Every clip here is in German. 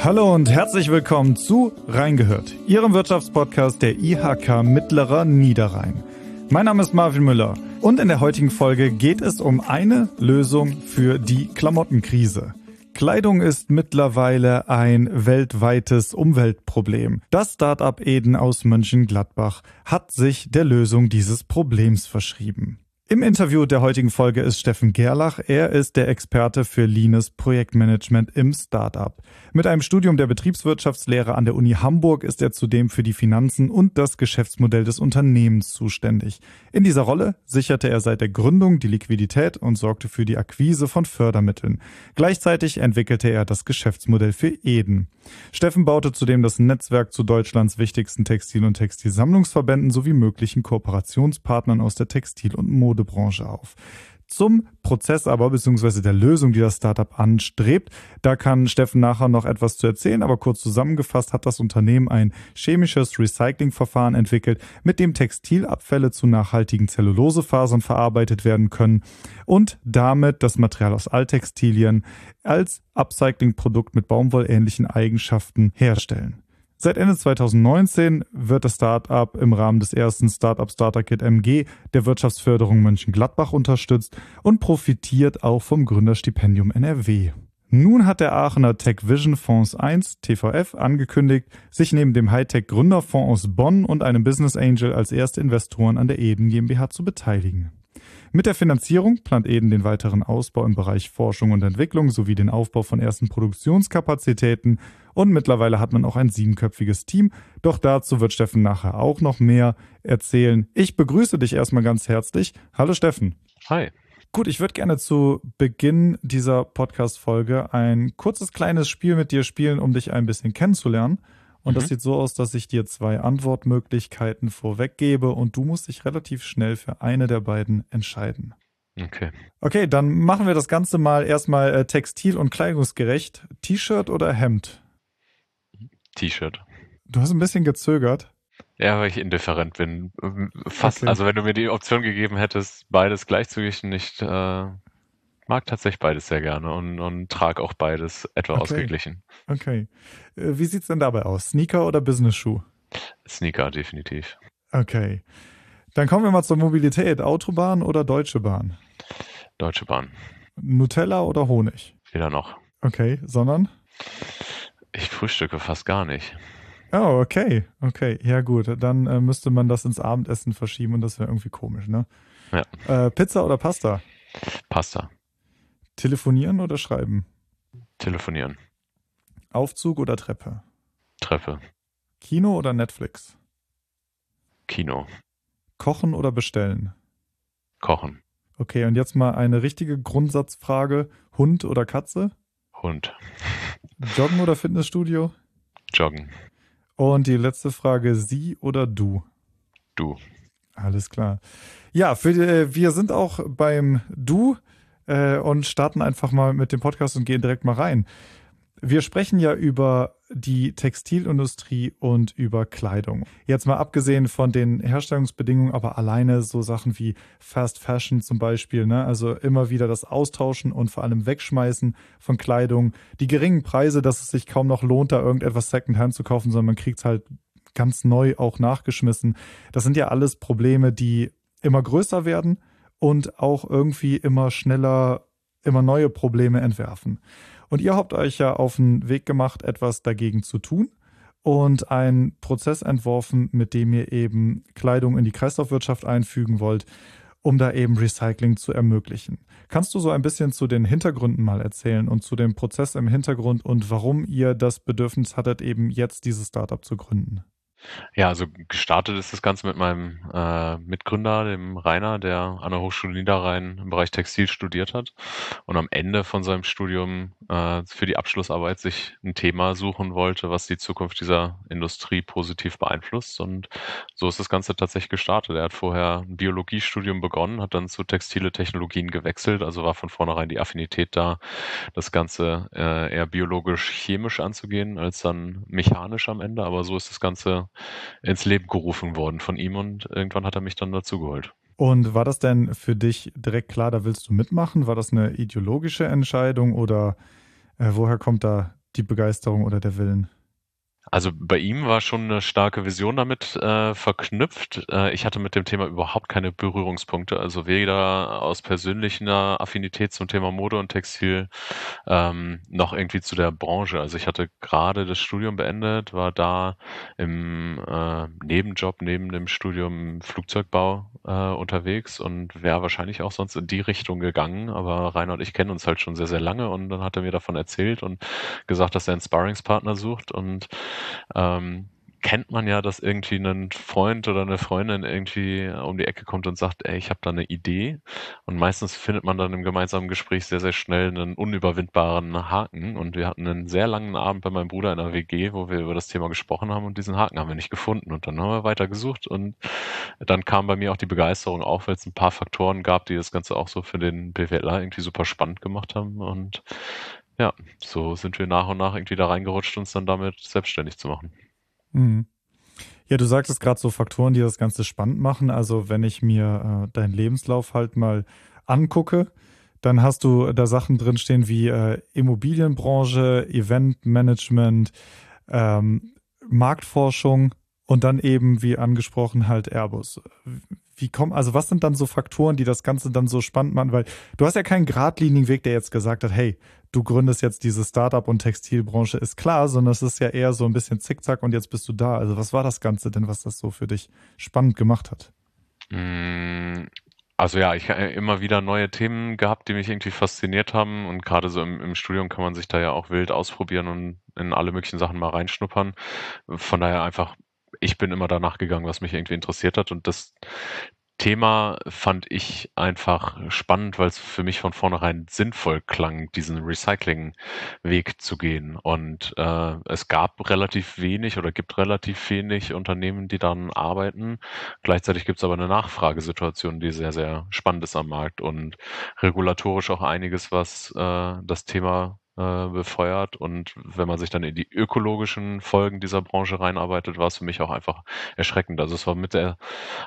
Hallo und herzlich willkommen zu Reingehört, Ihrem Wirtschaftspodcast der IHK Mittlerer Niederrhein. Mein Name ist Marvin Müller und in der heutigen Folge geht es um eine Lösung für die Klamottenkrise. Kleidung ist mittlerweile ein weltweites Umweltproblem. Das Startup Eden aus Mönchengladbach hat sich der Lösung dieses Problems verschrieben. Im Interview der heutigen Folge ist Steffen Gerlach. Er ist der Experte für Leanes Projektmanagement im Startup. Mit einem Studium der Betriebswirtschaftslehre an der Uni Hamburg ist er zudem für die Finanzen und das Geschäftsmodell des Unternehmens zuständig. In dieser Rolle sicherte er seit der Gründung die Liquidität und sorgte für die Akquise von Fördermitteln. Gleichzeitig entwickelte er das Geschäftsmodell für Eden. Steffen baute zudem das Netzwerk zu Deutschlands wichtigsten Textil- und Textilsammlungsverbänden sowie möglichen Kooperationspartnern aus der Textil- und Modebranche auf. Zum Prozess aber, beziehungsweise der Lösung, die das Startup anstrebt. Da kann Steffen nachher noch etwas zu erzählen, aber kurz zusammengefasst hat das Unternehmen ein chemisches Recyclingverfahren entwickelt, mit dem Textilabfälle zu nachhaltigen Zellulosefasern verarbeitet werden können und damit das Material aus Alttextilien als Upcycling-Produkt mit baumwollähnlichen Eigenschaften herstellen. Seit Ende 2019 wird das Startup im Rahmen des ersten Startup Starter Kit MG der Wirtschaftsförderung Mönchengladbach unterstützt und profitiert auch vom Gründerstipendium NRW. Nun hat der Aachener Tech Vision Fonds 1 TVF angekündigt, sich neben dem Hightech Gründerfonds aus Bonn und einem Business Angel als erste Investoren an der Eden GmbH zu beteiligen. Mit der Finanzierung plant Eden den weiteren Ausbau im Bereich Forschung und Entwicklung sowie den Aufbau von ersten Produktionskapazitäten und mittlerweile hat man auch ein siebenköpfiges Team. Doch dazu wird Steffen nachher auch noch mehr erzählen. Ich begrüße dich erstmal ganz herzlich. Hallo Steffen. Hi. Gut, ich würde gerne zu Beginn dieser Podcast-Folge ein kurzes kleines Spiel mit dir spielen, um dich ein bisschen kennenzulernen. Und mhm. das sieht so aus, dass ich dir zwei Antwortmöglichkeiten vorweggebe und du musst dich relativ schnell für eine der beiden entscheiden. Okay. Okay, dann machen wir das Ganze mal erstmal äh, textil- und kleidungsgerecht. T-Shirt oder Hemd? T-Shirt. Du hast ein bisschen gezögert. Ja, weil ich indifferent bin. Fast, okay. also wenn du mir die Option gegeben hättest, beides gleichzügig nicht, äh, mag tatsächlich beides sehr gerne und, und trage auch beides etwa okay. ausgeglichen. Okay. Äh, wie sieht's denn dabei aus? Sneaker oder Business-Schuh? Sneaker, definitiv. Okay. Dann kommen wir mal zur Mobilität. Autobahn oder Deutsche Bahn? Deutsche Bahn. Nutella oder Honig? Weder noch. Okay, sondern? Ich frühstücke fast gar nicht. Oh, okay. Okay, ja gut. Dann äh, müsste man das ins Abendessen verschieben und das wäre irgendwie komisch, ne? Ja. Äh, Pizza oder Pasta? Pasta. Telefonieren oder schreiben? Telefonieren. Aufzug oder Treppe? Treppe. Kino oder Netflix? Kino. Kochen oder bestellen? Kochen. Okay, und jetzt mal eine richtige Grundsatzfrage. Hund oder Katze? Hund. Joggen oder Fitnessstudio? Joggen. Und die letzte Frage, sie oder du? Du. Alles klar. Ja, für, äh, wir sind auch beim Du äh, und starten einfach mal mit dem Podcast und gehen direkt mal rein. Wir sprechen ja über die Textilindustrie und über Kleidung. Jetzt mal abgesehen von den Herstellungsbedingungen, aber alleine so Sachen wie Fast Fashion zum Beispiel, ne? also immer wieder das Austauschen und vor allem Wegschmeißen von Kleidung, die geringen Preise, dass es sich kaum noch lohnt, da irgendetwas Secondhand zu kaufen, sondern man kriegt es halt ganz neu auch nachgeschmissen. Das sind ja alles Probleme, die immer größer werden und auch irgendwie immer schneller, immer neue Probleme entwerfen. Und ihr habt euch ja auf den Weg gemacht, etwas dagegen zu tun und einen Prozess entworfen, mit dem ihr eben Kleidung in die Kreislaufwirtschaft einfügen wollt, um da eben Recycling zu ermöglichen. Kannst du so ein bisschen zu den Hintergründen mal erzählen und zu dem Prozess im Hintergrund und warum ihr das Bedürfnis hattet, eben jetzt dieses Startup zu gründen? Ja, also gestartet ist das Ganze mit meinem äh, Mitgründer, dem Rainer, der an der Hochschule Niederrhein im Bereich Textil studiert hat und am Ende von seinem Studium äh, für die Abschlussarbeit sich ein Thema suchen wollte, was die Zukunft dieser Industrie positiv beeinflusst. Und so ist das Ganze tatsächlich gestartet. Er hat vorher ein Biologiestudium begonnen, hat dann zu textile Technologien gewechselt, also war von vornherein die Affinität da, das Ganze äh, eher biologisch-chemisch anzugehen, als dann mechanisch am Ende. Aber so ist das Ganze ins Leben gerufen worden von ihm und irgendwann hat er mich dann dazu geholt. Und war das denn für dich direkt klar, da willst du mitmachen? War das eine ideologische Entscheidung oder äh, woher kommt da die Begeisterung oder der Willen? Also bei ihm war schon eine starke Vision damit äh, verknüpft. Äh, ich hatte mit dem Thema überhaupt keine Berührungspunkte, also weder aus persönlicher Affinität zum Thema Mode und Textil ähm, noch irgendwie zu der Branche. Also ich hatte gerade das Studium beendet, war da im äh, Nebenjob neben dem Studium Flugzeugbau äh, unterwegs und wäre wahrscheinlich auch sonst in die Richtung gegangen. Aber und ich kennen uns halt schon sehr, sehr lange und dann hat er mir davon erzählt und gesagt, dass er einen Sparringspartner sucht und ähm, kennt man ja, dass irgendwie ein Freund oder eine Freundin irgendwie um die Ecke kommt und sagt, ey, ich habe da eine Idee. Und meistens findet man dann im gemeinsamen Gespräch sehr, sehr schnell einen unüberwindbaren Haken. Und wir hatten einen sehr langen Abend bei meinem Bruder in der WG, wo wir über das Thema gesprochen haben und diesen Haken haben wir nicht gefunden. Und dann haben wir weiter gesucht und dann kam bei mir auch die Begeisterung auf, weil es ein paar Faktoren gab, die das Ganze auch so für den BWLer irgendwie super spannend gemacht haben. Und ja, so sind wir nach und nach irgendwie da reingerutscht, uns dann damit selbstständig zu machen. Mhm. Ja, du sagtest gerade so Faktoren, die das Ganze spannend machen. Also wenn ich mir äh, deinen Lebenslauf halt mal angucke, dann hast du da Sachen drinstehen wie äh, Immobilienbranche, Eventmanagement, ähm, Marktforschung und dann eben, wie angesprochen, halt Airbus. Wie kommen, also was sind dann so Faktoren, die das Ganze dann so spannend machen? Weil du hast ja keinen geradlinigen Weg, der jetzt gesagt hat, hey, du gründest jetzt diese Startup- und Textilbranche, ist klar, sondern es ist ja eher so ein bisschen zickzack und jetzt bist du da. Also was war das Ganze denn, was das so für dich spannend gemacht hat? Mm, also ja, ich habe immer wieder neue Themen gehabt, die mich irgendwie fasziniert haben und gerade so im, im Studium kann man sich da ja auch wild ausprobieren und in alle möglichen Sachen mal reinschnuppern. Von daher einfach ich bin immer danach gegangen, was mich irgendwie interessiert hat. Und das Thema fand ich einfach spannend, weil es für mich von vornherein sinnvoll klang, diesen Recycling-Weg zu gehen. Und äh, es gab relativ wenig oder gibt relativ wenig Unternehmen, die dann arbeiten. Gleichzeitig gibt es aber eine Nachfragesituation, die sehr, sehr spannend ist am Markt und regulatorisch auch einiges, was äh, das Thema äh, befeuert. Und wenn man sich dann in die ökologischen Folgen dieser Branche reinarbeitet, war es für mich auch einfach erschreckend. Also es war mit der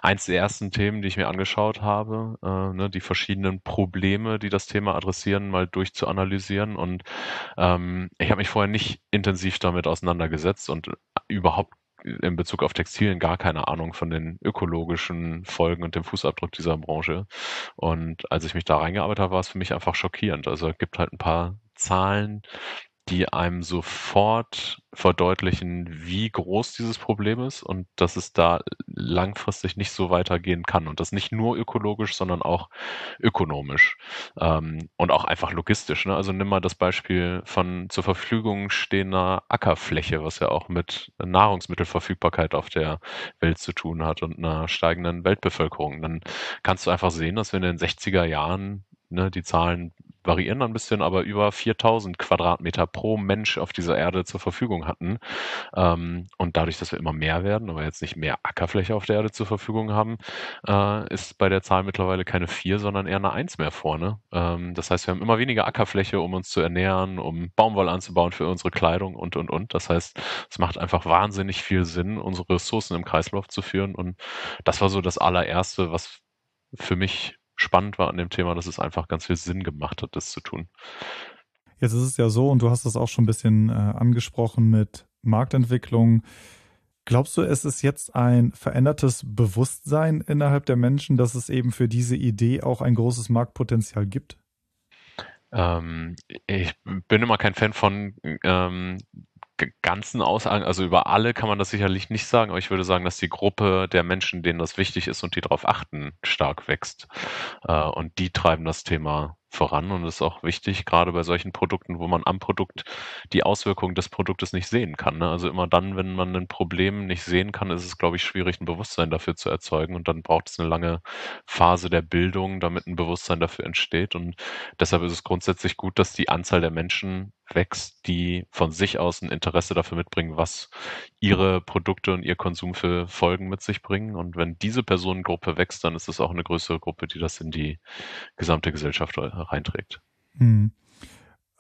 eins der ersten Themen, die ich mir angeschaut habe, äh, ne, die verschiedenen Probleme, die das Thema adressieren, mal durchzuanalysieren. Und ähm, ich habe mich vorher nicht intensiv damit auseinandergesetzt und überhaupt in Bezug auf Textilien gar keine Ahnung von den ökologischen Folgen und dem Fußabdruck dieser Branche. Und als ich mich da reingearbeitet habe, war es für mich einfach schockierend. Also es gibt halt ein paar Zahlen, die einem sofort verdeutlichen, wie groß dieses Problem ist und dass es da langfristig nicht so weitergehen kann. Und das nicht nur ökologisch, sondern auch ökonomisch ähm, und auch einfach logistisch. Ne? Also nimm mal das Beispiel von zur Verfügung stehender Ackerfläche, was ja auch mit Nahrungsmittelverfügbarkeit auf der Welt zu tun hat und einer steigenden Weltbevölkerung. Dann kannst du einfach sehen, dass wir in den 60er Jahren Ne, die Zahlen variieren ein bisschen, aber über 4000 Quadratmeter pro Mensch auf dieser Erde zur Verfügung hatten. Ähm, und dadurch, dass wir immer mehr werden, aber jetzt nicht mehr Ackerfläche auf der Erde zur Verfügung haben, äh, ist bei der Zahl mittlerweile keine 4, sondern eher eine 1 mehr vorne. Ähm, das heißt, wir haben immer weniger Ackerfläche, um uns zu ernähren, um Baumwolle anzubauen für unsere Kleidung und, und, und. Das heißt, es macht einfach wahnsinnig viel Sinn, unsere Ressourcen im Kreislauf zu führen. Und das war so das allererste, was für mich spannend war an dem Thema, dass es einfach ganz viel Sinn gemacht hat, das zu tun. Jetzt ist es ja so, und du hast das auch schon ein bisschen äh, angesprochen mit Marktentwicklung. Glaubst du, es ist jetzt ein verändertes Bewusstsein innerhalb der Menschen, dass es eben für diese Idee auch ein großes Marktpotenzial gibt? Ähm, ich bin immer kein Fan von ähm, ganzen Aussagen, also über alle kann man das sicherlich nicht sagen, aber ich würde sagen, dass die Gruppe der Menschen, denen das wichtig ist und die darauf achten, stark wächst. Äh, und die treiben das Thema voran und ist auch wichtig, gerade bei solchen Produkten, wo man am Produkt die Auswirkungen des Produktes nicht sehen kann. Ne? Also immer dann, wenn man ein Problem nicht sehen kann, ist es, glaube ich, schwierig, ein Bewusstsein dafür zu erzeugen und dann braucht es eine lange Phase der Bildung, damit ein Bewusstsein dafür entsteht und deshalb ist es grundsätzlich gut, dass die Anzahl der Menschen wächst, die von sich aus ein Interesse dafür mitbringen, was ihre Produkte und ihr Konsum für Folgen mit sich bringen. Und wenn diese Personengruppe wächst, dann ist es auch eine größere Gruppe, die das in die gesamte Gesellschaft reinträgt. Hm.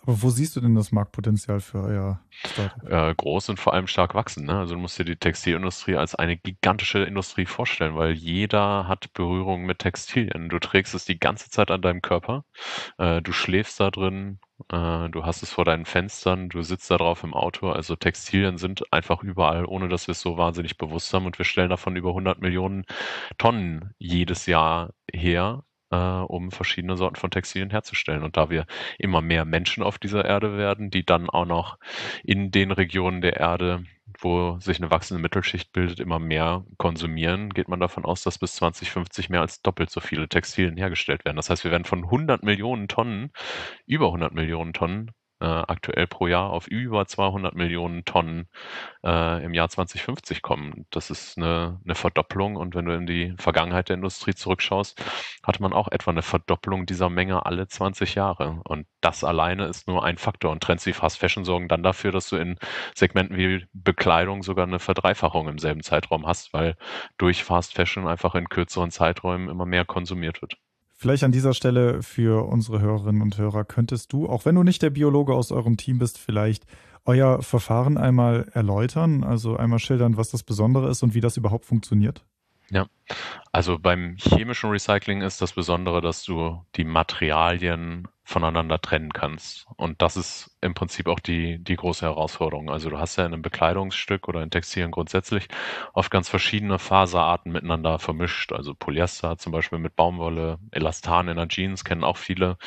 Aber wo siehst du denn das Marktpotenzial für euer Startup? Äh, groß und vor allem stark wachsen. Ne? Also du musst dir die Textilindustrie als eine gigantische Industrie vorstellen, weil jeder hat Berührung mit Textilien. Du trägst es die ganze Zeit an deinem Körper. Äh, du schläfst da drin, Äh, du hast es vor deinen Fenstern, du sitzt da drauf im Auto. Also Textilien sind einfach überall, ohne dass wir es so wahnsinnig bewusst haben. Und wir stellen davon über 100 Millionen Tonnen jedes Jahr her, um verschiedene Sorten von Textilien herzustellen. Und da wir immer mehr Menschen auf dieser Erde werden, die dann auch noch in den Regionen der Erde wo sich eine wachsende Mittelschicht bildet, immer mehr konsumieren, geht man davon aus, dass bis 2050 mehr als doppelt so viele Textilien hergestellt werden. Das heißt, wir werden von 100 Millionen Tonnen, über 100 Millionen Tonnen äh, aktuell pro Jahr auf über 200 Millionen Tonnen äh, im Jahr 2050 kommen. Das ist eine, eine Verdopplung und wenn du in die Vergangenheit der Industrie zurückschaust, hatte man auch etwa eine Verdopplung dieser Menge alle 20 Jahre. Und das alleine ist nur ein Faktor. Und Trends wie Fast Fashion sorgen dann dafür, dass du in Segmenten wie Bekleidung sogar eine Verdreifachung im selben Zeitraum hast, weil durch Fast Fashion einfach in kürzeren Zeiträumen immer mehr konsumiert wird. Vielleicht an dieser Stelle für unsere Hörerinnen und Hörer könntest du, auch wenn du nicht der Biologe aus eurem Team bist, vielleicht euer Verfahren einmal erläutern, also einmal schildern, was das Besondere ist und wie das überhaupt funktioniert? Ja, also beim chemischen Recycling ist das Besondere, dass du die Materialien voneinander trennen kannst. Und das ist im Prinzip auch die, die große Herausforderung. Also du hast ja in einem Bekleidungsstück oder in Textilien grundsätzlich oft ganz verschiedene Faserarten miteinander vermischt. Also Polyester zum Beispiel mit Baumwolle, Elastan in der Jeans kennen auch viele.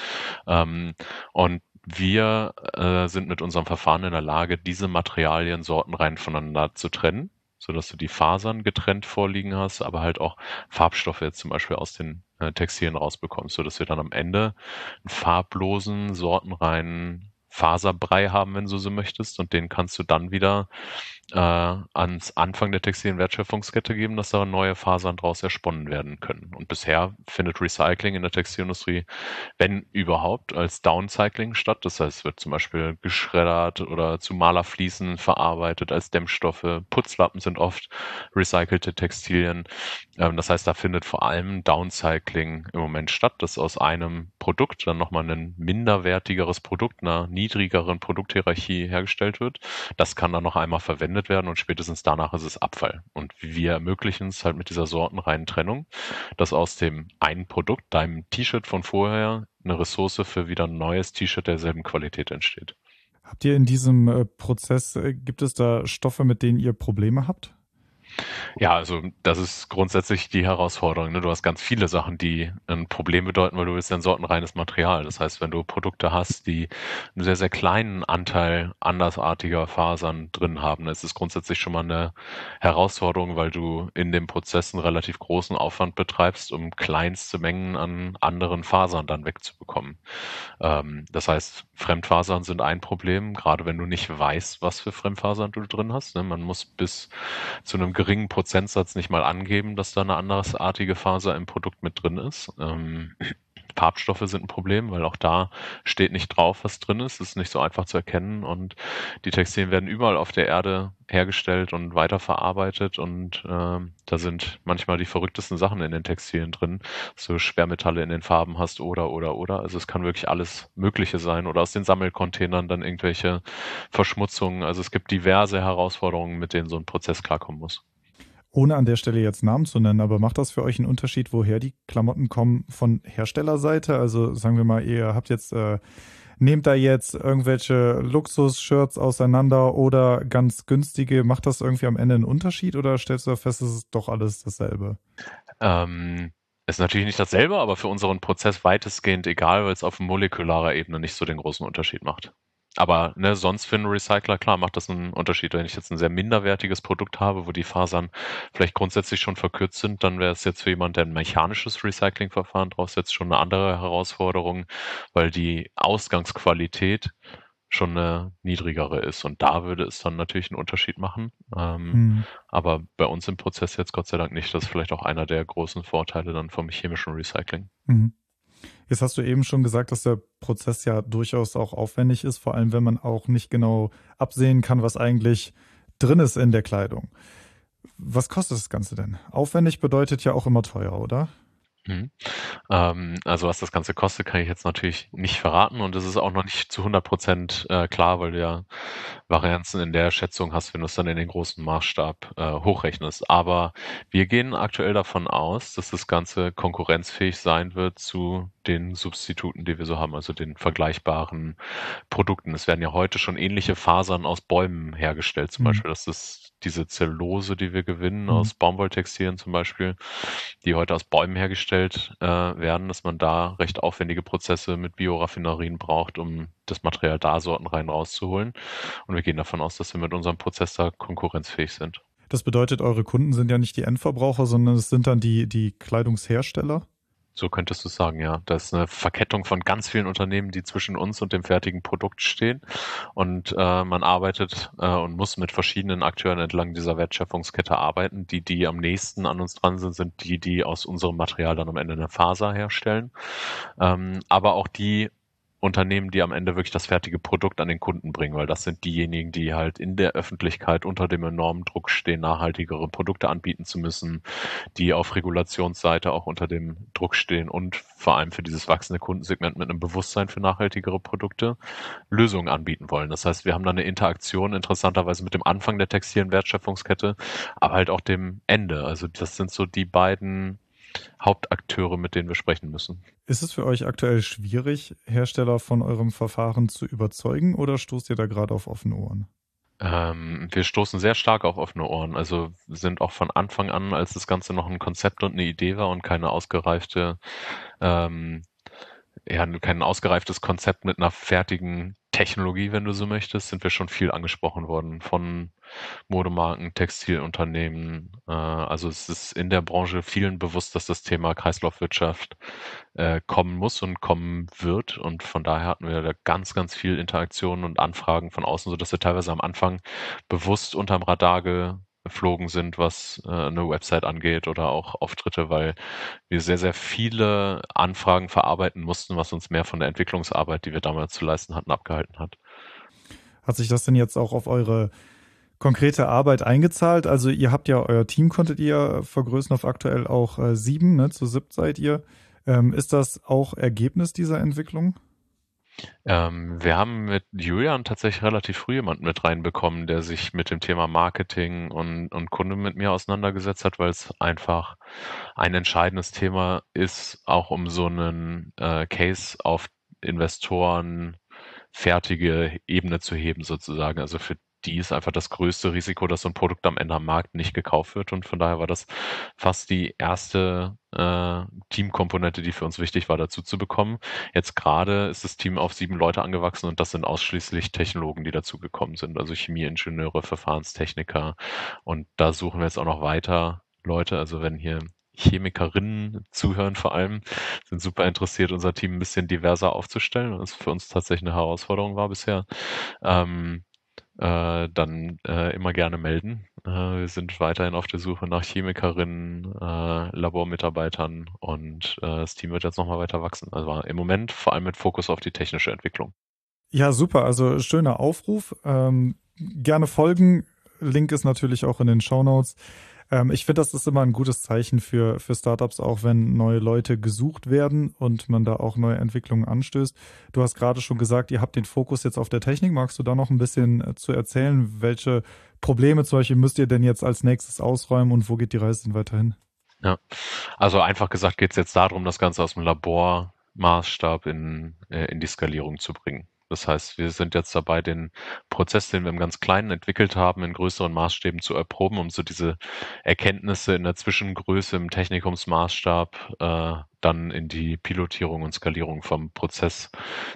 Ähm, und wir äh, sind mit unserem Verfahren in der Lage, diese Materialien sortenrein voneinander zu trennen sodass du die Fasern getrennt vorliegen hast, aber halt auch Farbstoffe jetzt zum Beispiel aus den äh, Textilien rausbekommst, sodass wir dann am Ende einen farblosen, sortenreinen Faserbrei haben, wenn du so möchtest, und den kannst du dann wieder äh, ans Anfang der textilen Wertschöpfungskette geben, dass da neue Fasern daraus ersponnen werden können. Und bisher findet Recycling in der Textilindustrie, wenn überhaupt, als Downcycling statt. Das heißt, es wird zum Beispiel geschreddert oder zu Malerfliesen verarbeitet als Dämmstoffe. Putzlappen sind oft recycelte Textilien. Ähm, das heißt, da findet vor allem Downcycling im Moment statt, dass aus einem Produkt dann nochmal ein minderwertigeres Produkt, einer niedrigeren Produkthierarchie hergestellt wird. Das kann dann noch einmal verwendet werden und spätestens danach ist es Abfall. Und wir ermöglichen es halt mit dieser sortenreinen Trennung, dass aus dem einen Produkt, deinem T-Shirt von vorher, eine Ressource für wieder ein neues T-Shirt derselben Qualität entsteht. Habt ihr in diesem äh, Prozess, äh, gibt es da Stoffe, mit denen ihr Probleme habt? Ja, also das ist grundsätzlich die Herausforderung. Ne? Du hast ganz viele Sachen, die ein Problem bedeuten, weil du willst ein sortenreines Material. Das heißt, wenn du Produkte hast, die einen sehr, sehr kleinen Anteil andersartiger Fasern drin haben, ist es grundsätzlich schon mal eine Herausforderung, weil du in dem Prozess einen relativ großen Aufwand betreibst, um kleinste Mengen an anderen Fasern dann wegzubekommen. Ähm, das heißt, Fremdfasern sind ein Problem, gerade wenn du nicht weißt, was für Fremdfasern du drin hast. Ne? Man muss bis zu einem geringen Prozentsatz nicht mal angeben, dass da eine andersartige Faser im Produkt mit drin ist. Ähm, Farbstoffe sind ein Problem, weil auch da steht nicht drauf, was drin ist. Es ist nicht so einfach zu erkennen und die Textilien werden überall auf der Erde hergestellt und weiterverarbeitet und äh, da sind manchmal die verrücktesten Sachen in den Textilien drin, du Schwermetalle in den Farben hast oder oder oder. Also es kann wirklich alles Mögliche sein oder aus den Sammelcontainern dann irgendwelche Verschmutzungen. Also es gibt diverse Herausforderungen, mit denen so ein Prozess klarkommen muss. Ohne an der Stelle jetzt Namen zu nennen, aber macht das für euch einen Unterschied, woher die Klamotten kommen von Herstellerseite? Also sagen wir mal, ihr habt jetzt, äh, nehmt da jetzt irgendwelche Luxus-Shirts auseinander oder ganz günstige. Macht das irgendwie am Ende einen Unterschied oder stellst du fest, es ist doch alles dasselbe? Ähm, ist natürlich nicht dasselbe, aber für unseren Prozess weitestgehend egal, weil es auf molekularer Ebene nicht so den großen Unterschied macht. Aber ne, sonst für einen Recycler, klar, macht das einen Unterschied. Wenn ich jetzt ein sehr minderwertiges Produkt habe, wo die Fasern vielleicht grundsätzlich schon verkürzt sind, dann wäre es jetzt für jemand, der ein mechanisches Recyclingverfahren draus setzt, schon eine andere Herausforderung, weil die Ausgangsqualität schon eine niedrigere ist. Und da würde es dann natürlich einen Unterschied machen. Ähm, mhm. Aber bei uns im Prozess jetzt Gott sei Dank nicht. Das ist vielleicht auch einer der großen Vorteile dann vom chemischen Recycling. Mhm. Jetzt hast du eben schon gesagt, dass der Prozess ja durchaus auch aufwendig ist, vor allem wenn man auch nicht genau absehen kann, was eigentlich drin ist in der Kleidung. Was kostet das Ganze denn? Aufwendig bedeutet ja auch immer teuer, oder? Mhm. Ähm, also, was das Ganze kostet, kann ich jetzt natürlich nicht verraten und es ist auch noch nicht zu 100% äh, klar, weil du ja Varianzen in der Schätzung hast, wenn du es dann in den großen Maßstab, äh, hochrechnest. Aber wir gehen aktuell davon aus, dass das Ganze konkurrenzfähig sein wird zu den Substituten, die wir so haben, also den vergleichbaren Produkten. Es werden ja heute schon ähnliche Fasern aus Bäumen hergestellt, zum Mhm. Beispiel. Das ist diese Zellulose, die wir gewinnen Mhm. aus Baumwolltextilien zum Beispiel, die heute aus Bäumen hergestellt äh, werden, dass man da recht aufwendige Prozesse mit Bioraffinerien braucht, um das Material da sortenrein rauszuholen. Und wir gehen davon aus, dass wir mit unserem Prozess da konkurrenzfähig sind. Das bedeutet, eure Kunden sind ja nicht die Endverbraucher, sondern es sind dann die, die Kleidungshersteller? So könntest du sagen, ja. Das ist eine Verkettung von ganz vielen Unternehmen, die zwischen uns und dem fertigen Produkt stehen. Und äh, man arbeitet äh, und muss mit verschiedenen Akteuren entlang dieser Wertschöpfungskette arbeiten. Die, die am nächsten an uns dran sind, sind die, die aus unserem Material dann am Ende eine Faser herstellen. Ähm, aber auch die Unternehmen, die am Ende wirklich das fertige Produkt an den Kunden bringen, weil das sind diejenigen, die halt in der Öffentlichkeit unter dem enormen Druck stehen, nachhaltigere Produkte anbieten zu müssen, die auf Regulationsseite auch unter dem Druck stehen und vor allem für dieses wachsende Kundensegment mit einem Bewusstsein für nachhaltigere Produkte Lösungen anbieten wollen. Das heißt, wir haben da eine Interaktion interessanterweise mit dem Anfang der textilen Wertschöpfungskette, aber halt auch dem Ende. Also das sind so die beiden Hauptakteure, mit denen wir sprechen müssen. Ist es für euch aktuell schwierig, Hersteller von eurem Verfahren zu überzeugen oder stoßt ihr da gerade auf offene Ohren? Ähm, wir stoßen sehr stark auf offene Ohren. Also sind auch von Anfang an, als das Ganze noch ein Konzept und eine Idee war und keine ausgereifte, ähm, ja, kein ausgereiftes Konzept mit einer fertigen Technologie, wenn du so möchtest, sind wir schon viel angesprochen worden von Modemarken, Textilunternehmen. Äh, also es ist in der Branche vielen bewusst, dass das Thema Kreislaufwirtschaft äh, kommen muss und kommen wird. Und von daher hatten wir da ganz, ganz viel Interaktionen und Anfragen von außen, sodass wir teilweise am Anfang bewusst unterm Radar geflogen sind, was äh, eine Website angeht oder auch Auftritte, weil wir sehr, sehr viele Anfragen verarbeiten mussten, was uns mehr von der Entwicklungsarbeit, die wir damals zu leisten hatten, abgehalten hat. Hat sich das denn jetzt auch auf eure konkrete Arbeit eingezahlt? Also ihr habt ja, euer Team konntet ihr vergrößern auf aktuell auch äh, sieben, ne? zu siebt seid ihr. Ähm, ist das auch Ergebnis dieser Entwicklung? Ähm, wir haben mit Julian tatsächlich relativ früh jemanden mit reinbekommen, der sich mit dem Thema Marketing und, und Kunde mit mir auseinandergesetzt hat, weil es einfach ein entscheidendes Thema ist, auch um so einen äh, Case auf Investoren fertige Ebene zu heben sozusagen. Also für die ist einfach das größte Risiko, dass so ein Produkt am Ende am Markt nicht gekauft wird. Und von daher war das fast die erste äh, Teamkomponente, die für uns wichtig war, dazu zu bekommen. Jetzt gerade ist das Team auf sieben Leute angewachsen und das sind ausschließlich Technologen, die dazu gekommen sind, also Chemieingenieure, Verfahrenstechniker. Und da suchen wir jetzt auch noch weiter Leute. Also wenn hier Chemikerinnen zuhören vor allem, sind super interessiert, unser Team ein bisschen diverser aufzustellen, was für uns tatsächlich eine Herausforderung war bisher. Ähm, äh, dann äh, immer gerne melden. Äh, wir sind weiterhin auf der Suche nach Chemikerinnen, äh, Labormitarbeitern und äh, das Team wird jetzt nochmal weiter wachsen. Also im Moment vor allem mit Fokus auf die technische Entwicklung. Ja, super. Also schöner Aufruf. Ähm, gerne folgen. Link ist natürlich auch in den Show Notes. Ähm, ich finde, das ist immer ein gutes Zeichen für, für Startups, auch wenn neue Leute gesucht werden und man da auch neue Entwicklungen anstößt. Du hast gerade schon gesagt, ihr habt den Fokus jetzt auf der Technik. Magst du da noch ein bisschen äh, zu erzählen? Welche Probleme zum Beispiel müsst ihr denn jetzt als nächstes ausräumen und wo geht die Reise denn weiterhin? Ja, also einfach gesagt geht es jetzt darum, das Ganze aus dem Labormaßstab in, äh, in die Skalierung zu bringen. Das heißt, wir sind jetzt dabei, den Prozess, den wir im ganz Kleinen entwickelt haben, in größeren Maßstäben zu erproben, um so diese Erkenntnisse in der Zwischengröße im Technikumsmaßstab äh, dann in die Pilotierung und Skalierung vom Prozess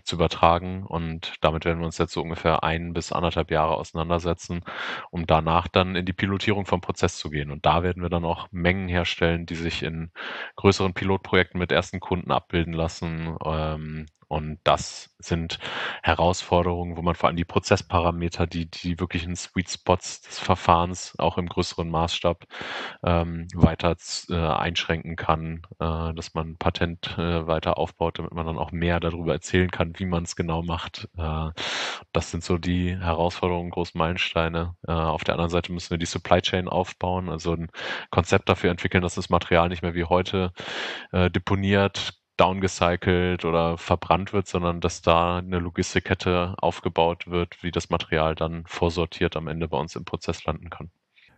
zu übertragen. Und damit werden wir uns jetzt so ungefähr ein bis anderthalb Jahre auseinandersetzen, um danach dann in die Pilotierung vom Prozess zu gehen. Und da werden wir dann auch Mengen herstellen, die sich in größeren Pilotprojekten mit ersten Kunden abbilden lassen. Ähm, Und das sind Herausforderungen, wo man vor allem die Prozessparameter, die, die wirklichen Sweet Spots des Verfahrens auch im größeren Maßstab ähm, weiter äh, einschränken kann, äh, dass man Patent äh, weiter aufbaut, damit man dann auch mehr darüber erzählen kann, wie man es genau macht. Äh, das sind so die Herausforderungen, großen Meilensteine. Äh, auf der anderen Seite müssen wir die Supply Chain aufbauen, also ein Konzept dafür entwickeln, dass das Material nicht mehr wie heute äh, deponiert, downgecycelt oder verbrannt wird, sondern dass da eine Logistikkette aufgebaut wird, wie das Material dann vorsortiert am Ende bei uns im Prozess landen kann.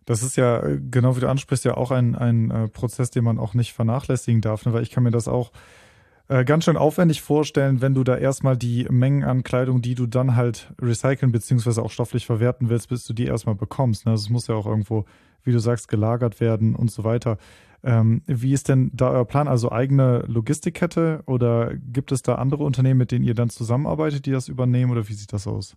Das ist ja, äh, genau wie du ansprichst, ja auch ein, ein äh, Prozess, den man auch nicht vernachlässigen darf, ne? weil ich kann mir das auch äh, ganz schön aufwendig vorstellen, wenn du da erstmal die Mengen an Kleidung, die du dann halt recyceln beziehungsweise auch stofflich verwerten willst, bis du die erstmal bekommst. Ne? Das muss ja auch irgendwo, wie du sagst, gelagert werden und so weiter. Ähm, wie ist denn da euer Plan? Also eigene Logistikkette oder gibt es da andere Unternehmen, mit denen ihr dann zusammenarbeitet, die das übernehmen oder wie sieht das aus?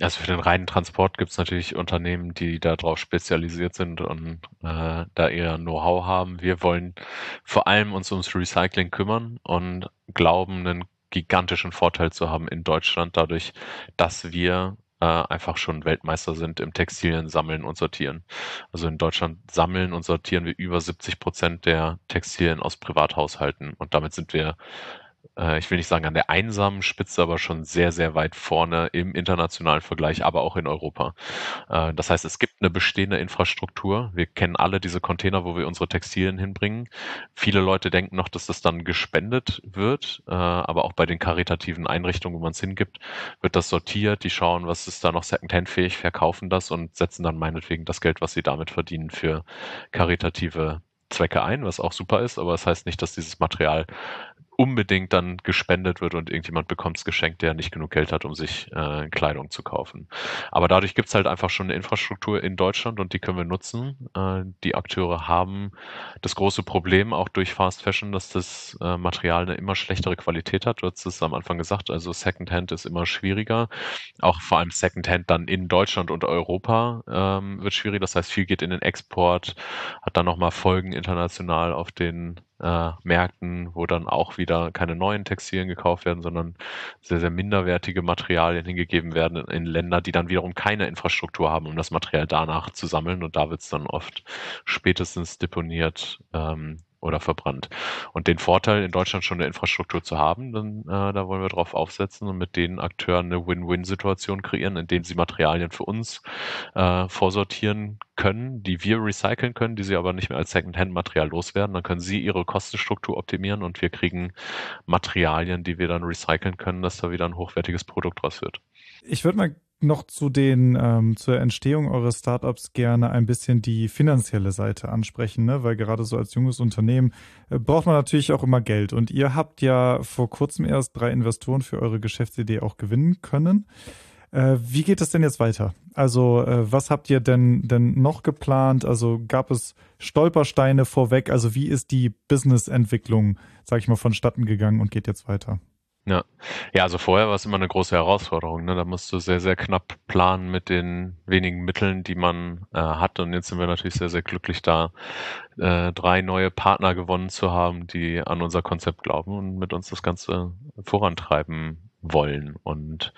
Also für den reinen Transport gibt es natürlich Unternehmen, die darauf spezialisiert sind und äh, da ihr Know-how haben. Wir wollen vor allem uns ums Recycling kümmern und glauben, einen gigantischen Vorteil zu haben in Deutschland dadurch, dass wir äh, einfach schon Weltmeister sind im Textilien sammeln und sortieren. Also in Deutschland sammeln und sortieren wir über 70 Prozent der Textilien aus Privathaushalten und damit sind wir äh, ich will nicht sagen an der einsamen Spitze, aber schon sehr, sehr weit vorne im internationalen Vergleich, aber auch in Europa. Äh, das heißt, es gibt eine bestehende Infrastruktur. Wir kennen alle diese Container, wo wir unsere Textilien hinbringen. Viele Leute denken noch, dass das dann gespendet wird, äh, aber auch bei den karitativen Einrichtungen, wo man es hingibt, wird das sortiert. Die schauen, was ist da noch Secondhand-fähig, verkaufen das und setzen dann meinetwegen das Geld, was sie damit verdienen, für karitative Zwecke ein, was auch super ist, aber das heißt nicht, dass dieses Material unbedingt dann gespendet wird und irgendjemand bekommt es geschenkt, der nicht genug Geld hat, um sich äh, Kleidung zu kaufen. Aber dadurch gibt es halt einfach schon eine Infrastruktur in Deutschland und die können wir nutzen. Äh, die Akteure haben das große Problem, auch durch Fast Fashion, dass das äh, Material eine immer schlechtere Qualität hat. Du hast es am Anfang gesagt, also Secondhand ist immer schwieriger. Auch vor allem Secondhand dann in Deutschland und Europa ähm, wird schwierig. Das heißt, viel geht in den Export, hat dann nochmal Folgen international auf den äh, Märkten, wo dann auch wieder keine neuen Textilien gekauft werden, sondern sehr, sehr minderwertige Materialien hingegeben werden in Länder, die dann wiederum keine Infrastruktur haben, um das Material danach zu sammeln. Und da wird es dann oft spätestens deponiert ähm, oder verbrannt. Und den Vorteil, in Deutschland schon eine Infrastruktur zu haben, dann, äh, da wollen wir drauf aufsetzen und mit den Akteuren eine Win-Win-Situation kreieren, indem sie Materialien für uns äh, vorsortieren können, die wir recyceln können, die sie aber nicht mehr als Second-Hand-Material loswerden. Dann können sie ihre Kostenstruktur optimieren und wir kriegen Materialien, die wir dann recyceln können, dass da wieder ein hochwertiges Produkt draus wird. Ich würde mal noch zu den ähm, zur Entstehung eures Startups gerne ein bisschen die finanzielle Seite ansprechen, ne? weil gerade so als junges Unternehmen äh, braucht man natürlich auch immer Geld. Und ihr habt ja vor kurzem erst drei Investoren für eure Geschäftsidee auch gewinnen können. Äh, wie geht es denn jetzt weiter? Also äh, was habt ihr denn denn noch geplant? Also gab es Stolpersteine vorweg? Also wie ist die Businessentwicklung, sag ich mal, vonstatten gegangen und geht jetzt weiter? Ja. Ja, also vorher war es immer eine große Herausforderung, ne? Da musst du sehr, sehr knapp planen mit den wenigen Mitteln, die man äh, hat. Und jetzt sind wir natürlich sehr, sehr glücklich, da äh, drei neue Partner gewonnen zu haben, die an unser Konzept glauben und mit uns das Ganze vorantreiben wollen. Und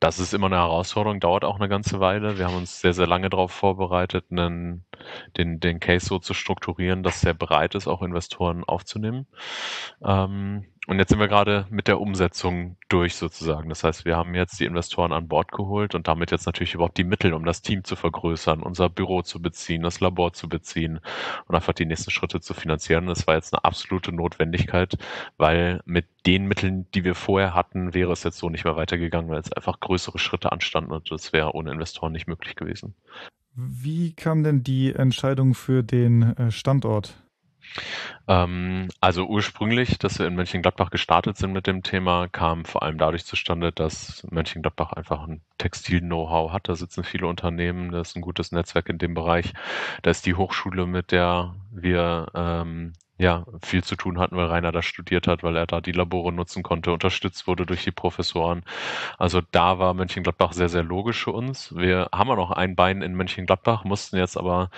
das ist immer eine Herausforderung, dauert auch eine ganze Weile. Wir haben uns sehr, sehr lange darauf vorbereitet, einen, den, den Case so zu strukturieren, dass er bereit ist, auch Investoren aufzunehmen. Ähm, und jetzt sind wir gerade mit der Umsetzung durch sozusagen. Das heißt, wir haben jetzt die Investoren an Bord geholt und damit jetzt natürlich überhaupt die Mittel, um das Team zu vergrößern, unser Büro zu beziehen, das Labor zu beziehen und einfach die nächsten Schritte zu finanzieren. Das war jetzt eine absolute Notwendigkeit, weil mit den Mitteln, die wir vorher hatten, wäre es jetzt so nicht mehr weitergegangen, weil es einfach größere Schritte anstanden und das wäre ohne Investoren nicht möglich gewesen. Wie kam denn die Entscheidung für den äh, Standort? Ähm, also ursprünglich, dass wir in Mönchengladbach gestartet sind mit dem Thema, kam vor allem dadurch zustande, dass Mönchengladbach einfach ein Textil-Know-how hat. Da sitzen viele Unternehmen, da ist ein gutes Netzwerk in dem Bereich. Da ist die Hochschule, mit der wir ähm, ja, viel zu tun hatten, weil Rainer da studiert hat, weil er da die Labore nutzen konnte, unterstützt wurde durch die Professoren. Also da war Mönchengladbach sehr, sehr logisch für uns. Wir haben ja noch ein Bein in Mönchengladbach, mussten jetzt aber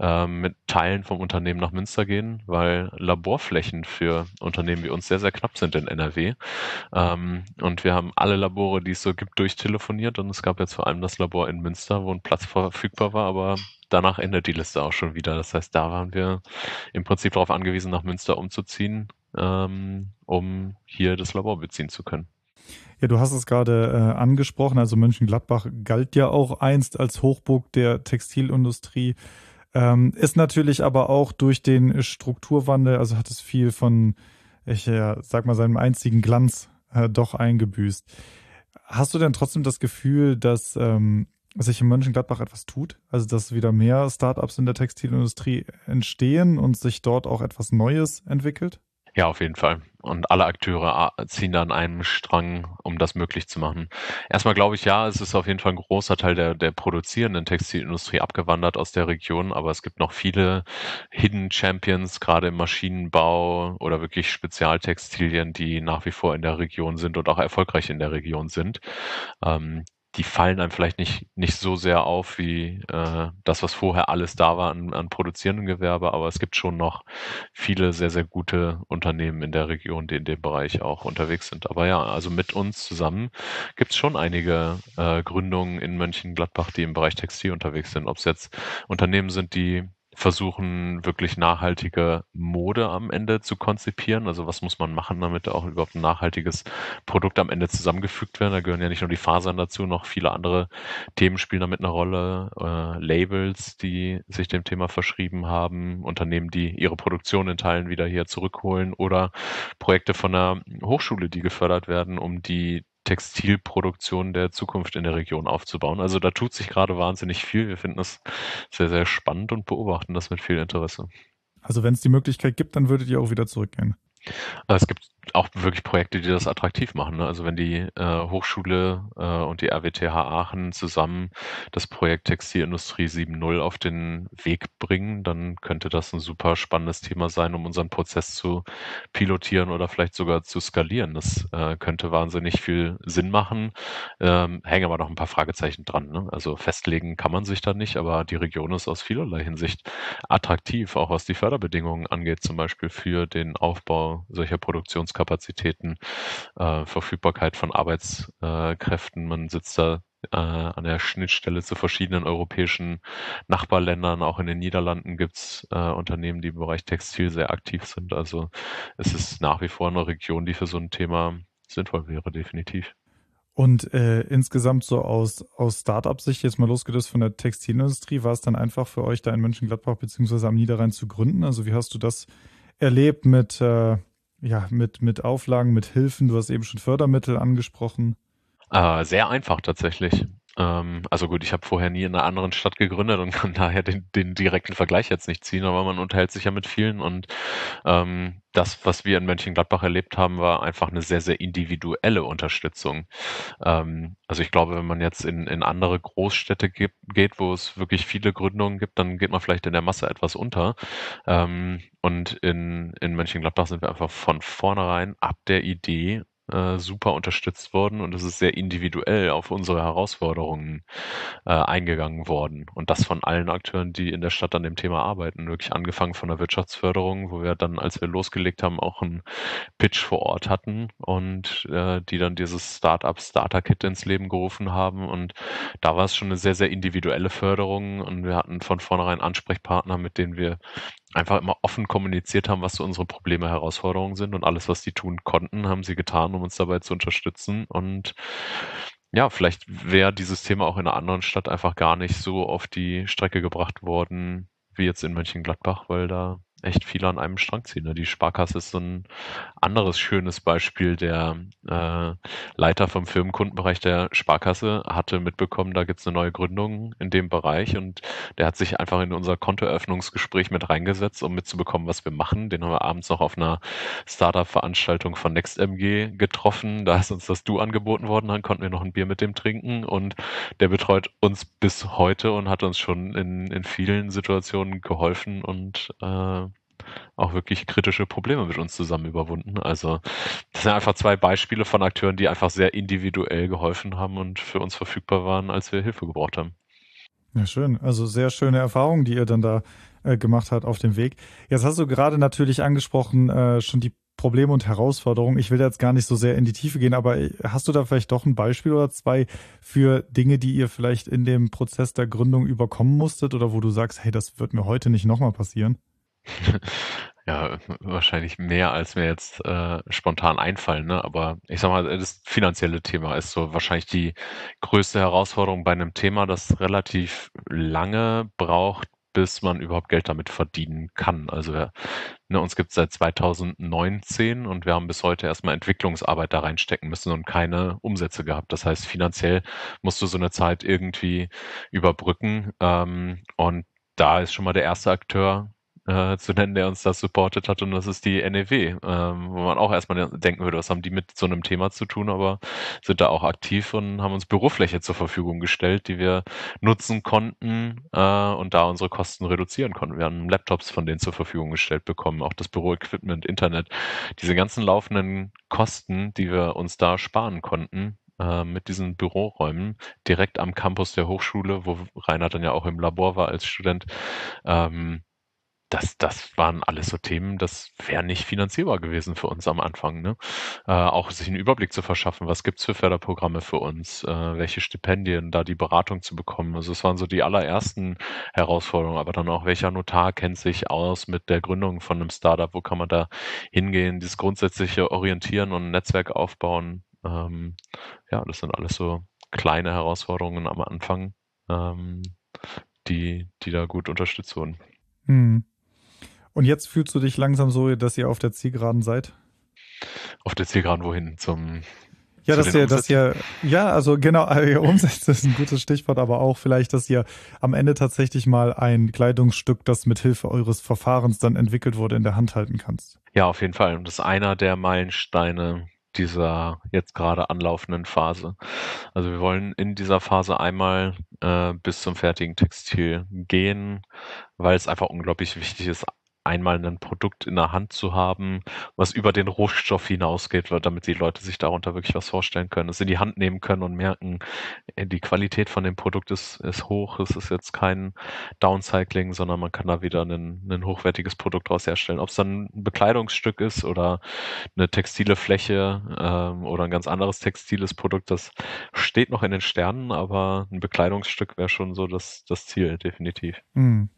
äh, mit Teilen vom Unternehmen nach Münster gehen, weil Laborflächen für Unternehmen wie uns sehr, sehr knapp sind in NRW. Ähm, und wir haben alle Labore, die es so gibt, durchtelefoniert und es gab jetzt vor allem das Labor in Münster, wo ein Platz verfügbar war, aber danach endet die Liste auch schon wieder. Das heißt, da waren wir im Prinzip darauf angewiesen, nach Münster umzuziehen, ähm, um hier das Labor beziehen zu können. Ja, du hast es gerade äh, angesprochen. Also Mönchengladbach galt ja auch einst als Hochburg der Textilindustrie. Ähm, ist natürlich aber auch durch den Strukturwandel, also hat es viel von, ich äh, sag mal, seinem einzigen Glanz äh, doch eingebüßt. Hast du denn trotzdem das Gefühl, dass ähm, sich in Mönchengladbach etwas tut? Also, dass wieder mehr Startups in der Textilindustrie entstehen und sich dort auch etwas Neues entwickelt? Ja, auf jeden Fall. Und alle Akteure ziehen da an einem Strang, um das möglich zu machen. Erstmal glaube ich, ja, es ist auf jeden Fall ein großer Teil der, der produzierenden Textilindustrie abgewandert aus der Region, aber es gibt noch viele Hidden Champions, gerade im Maschinenbau oder wirklich Spezialtextilien, die nach wie vor in der Region sind und auch erfolgreich in der Region sind. Ähm, die fallen einem vielleicht nicht, nicht so sehr auf wie äh, das, was vorher alles da war an, an produzierendem Gewerbe, aber es gibt schon noch viele sehr, sehr gute Unternehmen in der Region, die in dem Bereich auch unterwegs sind. Aber ja, also mit uns zusammen gibt es schon einige äh, Gründungen in Mönchengladbach, die im Bereich Textil unterwegs sind. Ob es jetzt Unternehmen sind, die versuchen, wirklich nachhaltige Mode am Ende zu konzipieren. Also was muss man machen, damit auch überhaupt ein nachhaltiges Produkt am Ende zusammengefügt wird. Da gehören ja nicht nur die Fasern dazu, noch viele andere Themen spielen damit eine Rolle. Äh, Labels, die sich dem Thema verschrieben haben, Unternehmen, die ihre Produktion in Teilen wieder hier zurückholen oder Projekte von der Hochschule, die gefördert werden, um die Textilproduktion der Zukunft in der Region aufzubauen. Also da tut sich gerade wahnsinnig viel. Wir finden das sehr, sehr spannend und beobachten das mit viel Interesse. Also wenn es die Möglichkeit gibt, dann würdet ihr auch wieder zurückgehen. Es gibt auch wirklich Projekte, die das attraktiv machen. Ne? Also wenn die äh, Hochschule äh, und die RWTH Aachen zusammen das Projekt Textilindustrie 7.0 auf den Weg bringen, dann könnte das ein super spannendes Thema sein, um unseren Prozess zu pilotieren oder vielleicht sogar zu skalieren. Das äh, könnte wahnsinnig viel Sinn machen. Ähm, hängen aber noch ein paar Fragezeichen dran. Ne? Also festlegen kann man sich da nicht, aber die Region ist aus vielerlei Hinsicht attraktiv, auch was die Förderbedingungen angeht, zum Beispiel für den Aufbau solcher Produktions Produktionskapazitäten, äh, Verfügbarkeit von Arbeitskräften. Man sitzt da äh, an der Schnittstelle zu verschiedenen europäischen Nachbarländern. Auch in den Niederlanden gibt es äh, Unternehmen, die im Bereich Textil sehr aktiv sind. Also es ist nach wie vor eine Region, die für so ein Thema sinnvoll wäre, definitiv. Und äh, insgesamt so aus, aus Startup-Sicht, jetzt mal losgelöst von der Textilindustrie, war es dann einfach für euch da in Mönchengladbach beziehungsweise am Niederrhein zu gründen? Also wie hast du das erlebt mit, äh, ja, mit, mit Auflagen, mit Hilfen. Du hast eben schon Fördermittel angesprochen. Äh, sehr einfach tatsächlich. Ähm, also gut, ich habe vorher nie in einer anderen Stadt gegründet und kann daher den, den direkten Vergleich jetzt nicht ziehen, aber man unterhält sich ja mit vielen und ähm, das, was wir in Mönchengladbach erlebt haben, war einfach eine sehr, sehr individuelle Unterstützung. Ähm, also ich glaube, wenn man jetzt in, in andere Großstädte geht, geht, wo es wirklich viele Gründungen gibt, dann geht man vielleicht in der Masse etwas unter. Ähm, und in, in Mönchengladbach sind wir einfach von vornherein ab der Idee äh, super unterstützt worden und es ist sehr individuell auf unsere Herausforderungen äh, eingegangen worden. Und das von allen Akteuren, die in der Stadt an dem Thema arbeiten. Wirklich angefangen von der Wirtschaftsförderung, wo wir dann, als wir losgelegt haben, auch einen Pitch vor Ort hatten und äh, die dann dieses Startup Starter Kit ins Leben gerufen haben. Und da war es schon eine sehr, sehr individuelle Förderung und wir hatten von vornherein Ansprechpartner, mit denen wir einfach immer offen kommuniziert haben, was so unsere Probleme, Herausforderungen sind und alles, was die tun konnten, haben sie getan, um uns dabei zu unterstützen. Und ja, vielleicht wäre dieses Thema auch in einer anderen Stadt einfach gar nicht so auf die Strecke gebracht worden, wie jetzt in Mönchengladbach, weil da echt viele an einem Strang ziehen. Ne? Die Sparkasse ist so ein anderes schönes Beispiel. Der äh, Leiter vom Firmenkundenbereich der Sparkasse hatte mitbekommen, da gibt es eine neue Gründung in dem Bereich und der hat sich einfach in unser Kontoeröffnungsgespräch mit reingesetzt, um mitzubekommen, was wir machen. Den haben wir abends noch auf einer Startup-Veranstaltung von NextMG getroffen. Da ist uns das Du angeboten worden, dann konnten wir noch ein Bier mit dem trinken und der betreut uns bis heute und hat uns schon in, in vielen Situationen geholfen und äh, auch wirklich kritische Probleme mit uns zusammen überwunden. Also das sind einfach zwei Beispiele von Akteuren, die einfach sehr individuell geholfen haben und für uns verfügbar waren, als wir Hilfe gebraucht haben. Ja, schön. Also sehr schöne Erfahrungen, die ihr dann da äh, gemacht habt auf dem Weg. Jetzt hast du gerade natürlich angesprochen, äh, schon die Probleme und Herausforderungen. Ich will jetzt gar nicht so sehr in die Tiefe gehen, aber hast du da vielleicht doch ein Beispiel oder zwei für Dinge, die ihr vielleicht in dem Prozess der Gründung überkommen musstet oder wo du sagst, hey, das wird mir heute nicht nochmal passieren? Ja, wahrscheinlich mehr, als mir jetzt äh, spontan einfallen. Ne? Aber ich sag mal, das finanzielle Thema ist so wahrscheinlich die größte Herausforderung bei einem Thema, das relativ lange braucht, bis man überhaupt Geld damit verdienen kann. Also ne, uns gibt es seit 2019 und wir haben bis heute erstmal Entwicklungsarbeit da reinstecken müssen und keine Umsätze gehabt. Das heißt, finanziell musst du so eine Zeit irgendwie überbrücken. Ähm, und da ist schon mal der erste Akteur äh, zu nennen, der uns das supportet hat, und das ist die NEW, ähm, wo man auch erstmal denken würde, was haben die mit so einem Thema zu tun, aber sind da auch aktiv und haben uns Bürofläche zur Verfügung gestellt, die wir nutzen konnten äh, und da unsere Kosten reduzieren konnten. Wir haben Laptops von denen zur Verfügung gestellt bekommen, auch das Büroequipment, Internet, diese ganzen laufenden Kosten, die wir uns da sparen konnten, äh, mit diesen Büroräumen direkt am Campus der Hochschule, wo Rainer dann ja auch im Labor war als Student, ähm, das, das waren alles so Themen, das wäre nicht finanzierbar gewesen für uns am Anfang. Ne? Äh, auch sich einen Überblick zu verschaffen, was gibt's für Förderprogramme für uns, äh, welche Stipendien, da die Beratung zu bekommen. Also es waren so die allerersten Herausforderungen, aber dann auch, welcher Notar kennt sich aus mit der Gründung von einem Startup, wo kann man da hingehen, dieses grundsätzliche Orientieren und Netzwerk aufbauen. Ähm, ja, das sind alles so kleine Herausforderungen am Anfang, ähm, die, die da gut unterstützt wurden. Hm. Und jetzt fühlst du dich langsam so, dass ihr auf der Zielgeraden seid? Auf der Zielgeraden wohin? Zum ja, dass ihr, dass ihr, ja, also genau, ihr Umsätze ist ein gutes Stichwort, aber auch vielleicht, dass ihr am Ende tatsächlich mal ein Kleidungsstück, das mit Hilfe eures Verfahrens dann entwickelt wurde, in der Hand halten kannst. Ja, auf jeden Fall. Und das ist einer der Meilensteine dieser jetzt gerade anlaufenden Phase. Also wir wollen in dieser Phase einmal äh, bis zum fertigen Textil gehen, weil es einfach unglaublich wichtig ist, einmal ein Produkt in der Hand zu haben, was über den Rohstoff hinausgeht, damit die Leute sich darunter wirklich was vorstellen können, es in die Hand nehmen können und merken, äh, die Qualität von dem Produkt ist, ist hoch, es ist jetzt kein Downcycling, sondern man kann da wieder ein, ein hochwertiges Produkt daraus herstellen. Ob es dann ein Bekleidungsstück ist oder eine textile Fläche ähm, oder ein ganz anderes textiles Produkt, das steht noch in den Sternen, aber ein Bekleidungsstück wäre schon so das, das Ziel, definitiv. Hm.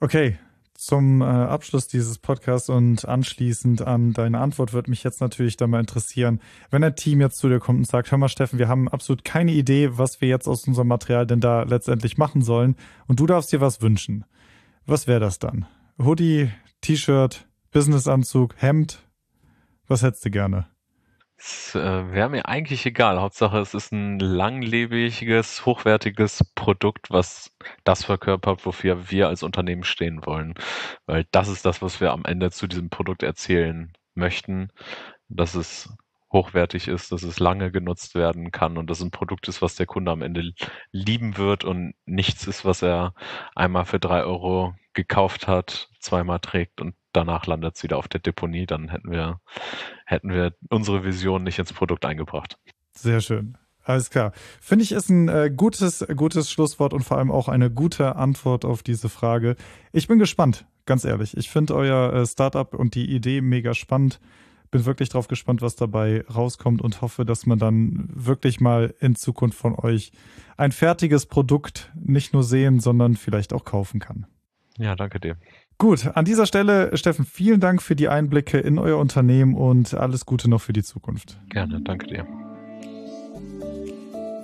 Okay, zum äh, Abschluss dieses Podcasts und anschließend an deine Antwort würde mich jetzt natürlich da mal interessieren, wenn ein Team jetzt zu dir kommt und sagt, hör mal Steffen, wir haben absolut keine Idee, was wir jetzt aus unserem Material denn da letztendlich machen sollen und du darfst dir was wünschen. Was wäre das dann? Hoodie, T-Shirt, Businessanzug, Hemd? Was hättest du gerne? Es äh, wäre mir eigentlich egal. Hauptsache, es ist ein langlebiges, hochwertiges Produkt, was das verkörpert, wofür wir als Unternehmen stehen wollen. Weil das ist das, was wir am Ende zu diesem Produkt erzählen möchten, dass es hochwertig ist, dass es lange genutzt werden kann und dass es ein Produkt ist, was der Kunde am Ende lieben wird und nichts ist, was er einmal für drei Euro gekauft hat, zweimal trägt und danach landet es wieder auf der Deponie, dann hätten wir, hätten wir unsere Vision nicht ins Produkt eingebracht. Sehr schön. Alles klar. Finde ich ist ein äh, gutes, gutes Schlusswort und vor allem auch eine gute Antwort auf diese Frage. Ich bin gespannt, ganz ehrlich. Ich finde euer äh, Startup und die Idee mega spannend. Bin wirklich drauf gespannt, was dabei rauskommt und hoffe, dass man dann wirklich mal in Zukunft von euch ein fertiges Produkt nicht nur sehen, sondern vielleicht auch kaufen kann. Ja, danke dir. Gut, an dieser Stelle, Steffen, vielen Dank für die Einblicke in euer Unternehmen und alles Gute noch für die Zukunft. Gerne, danke dir.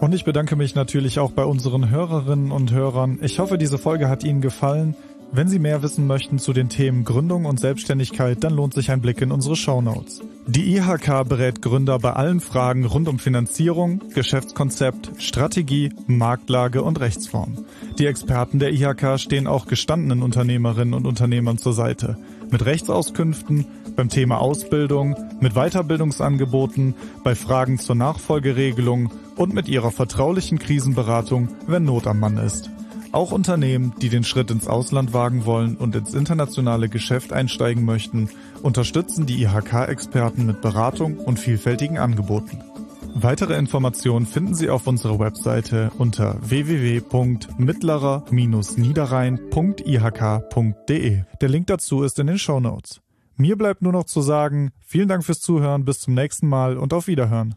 Und ich bedanke mich natürlich auch bei unseren Hörerinnen und Hörern. Ich hoffe, diese Folge hat Ihnen gefallen. Wenn Sie mehr wissen möchten zu den Themen Gründung und Selbstständigkeit, dann lohnt sich ein Blick in unsere Show Notes. Die IHK berät Gründer bei allen Fragen rund um Finanzierung, Geschäftskonzept, Strategie, Marktlage und Rechtsform. Die Experten der IHK stehen auch gestandenen Unternehmerinnen und Unternehmern zur Seite. Mit Rechtsauskünften, beim Thema Ausbildung, mit Weiterbildungsangeboten, bei Fragen zur Nachfolgeregelung und mit ihrer vertraulichen Krisenberatung, wenn Not am Mann ist. Auch Unternehmen, die den Schritt ins Ausland wagen wollen und ins internationale Geschäft einsteigen möchten, unterstützen die IHK-Experten mit Beratung und vielfältigen Angeboten. Weitere Informationen finden Sie auf unserer Webseite unter www.mittlerer-niederrhein.ihk.de. Der Link dazu ist in den Show Notes. Mir bleibt nur noch zu sagen, vielen Dank fürs Zuhören, bis zum nächsten Mal und auf Wiederhören.